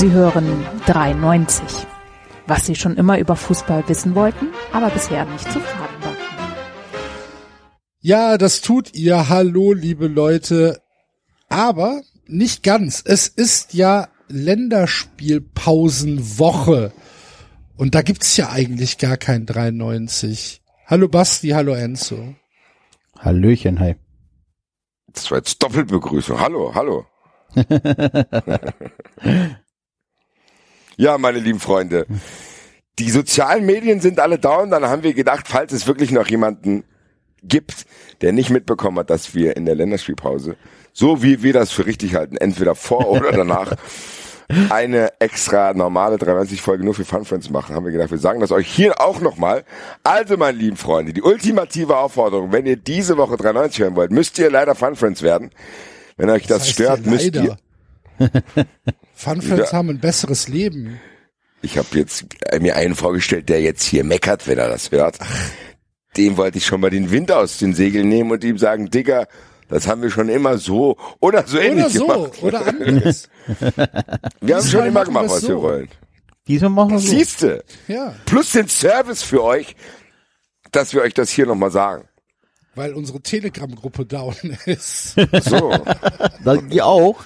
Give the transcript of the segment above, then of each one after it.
Sie hören 93. Was Sie schon immer über Fußball wissen wollten, aber bisher nicht zu fragen war. Ja, das tut ihr. Hallo, liebe Leute. Aber nicht ganz. Es ist ja Länderspielpausenwoche. Und da gibt's ja eigentlich gar kein 93. Hallo Basti, hallo Enzo. Hallöchen, hi. Das war jetzt Doppelbegrüßung. Hallo, hallo. ja, meine lieben Freunde. Die sozialen Medien sind alle down. Dann haben wir gedacht, falls es wirklich noch jemanden gibt, der nicht mitbekommen hat, dass wir in der Länderspielpause, so wie wir das für richtig halten, entweder vor oder danach, eine extra normale 93 Folge nur für Fun Friends machen, haben wir gedacht, wir sagen das euch hier auch nochmal. Also, meine lieben Freunde, die ultimative Aufforderung, wenn ihr diese Woche 93 hören wollt, müsst ihr leider Fun Friends werden. Wenn euch das, Das heißt stört, ja müsst ihr. Fun Friends Ja. haben ein besseres Leben. Ich habe jetzt äh, mir einen vorgestellt, der jetzt hier meckert, wenn er das hört. Dem wollte ich schon mal den Wind aus den Segeln nehmen und ihm sagen, Digga, das haben wir schon immer so oder so Oder ähnlich so, gemacht. oder anderes. Wir haben schon immer gemacht, was wir so. wollen. Diesmal machen wir so. Siehste, Ja, plus den Service für euch, dass wir euch das hier nochmal sagen. weil unsere Telegram-Gruppe down ist. So, die auch.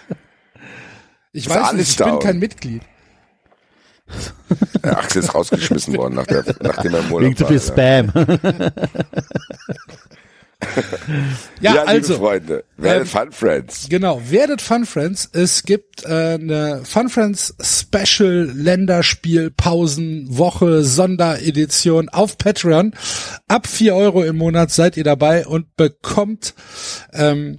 Ich weiß nicht, ich bin kein Mitglied. der Axel ist rausgeschmissen worden, nach der, nachdem er im Urlaub Wegen zu viel war, Spam. Ja, Ja, also. liebe Freunde, werdet ähm, Fun Friends. Genau, werdet Fun Friends. Es gibt äh, eine Fun Friends Special Länderspiel Pausen Woche Sonderedition auf Patreon. Ab vier Euro im Monat seid ihr dabei und bekommt ähm,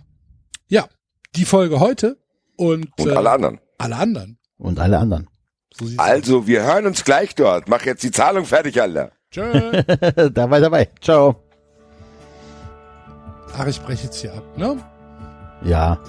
ja die Folge heute und, Und äh, alle anderen. Alle anderen. Und alle anderen. So Also, wir hören uns gleich dort. Mach jetzt die Zahlung fertig, Alter. aus. Tschö. dabei, dabei. Ciao. Ach, ich breche jetzt hier ab, ne? Ja.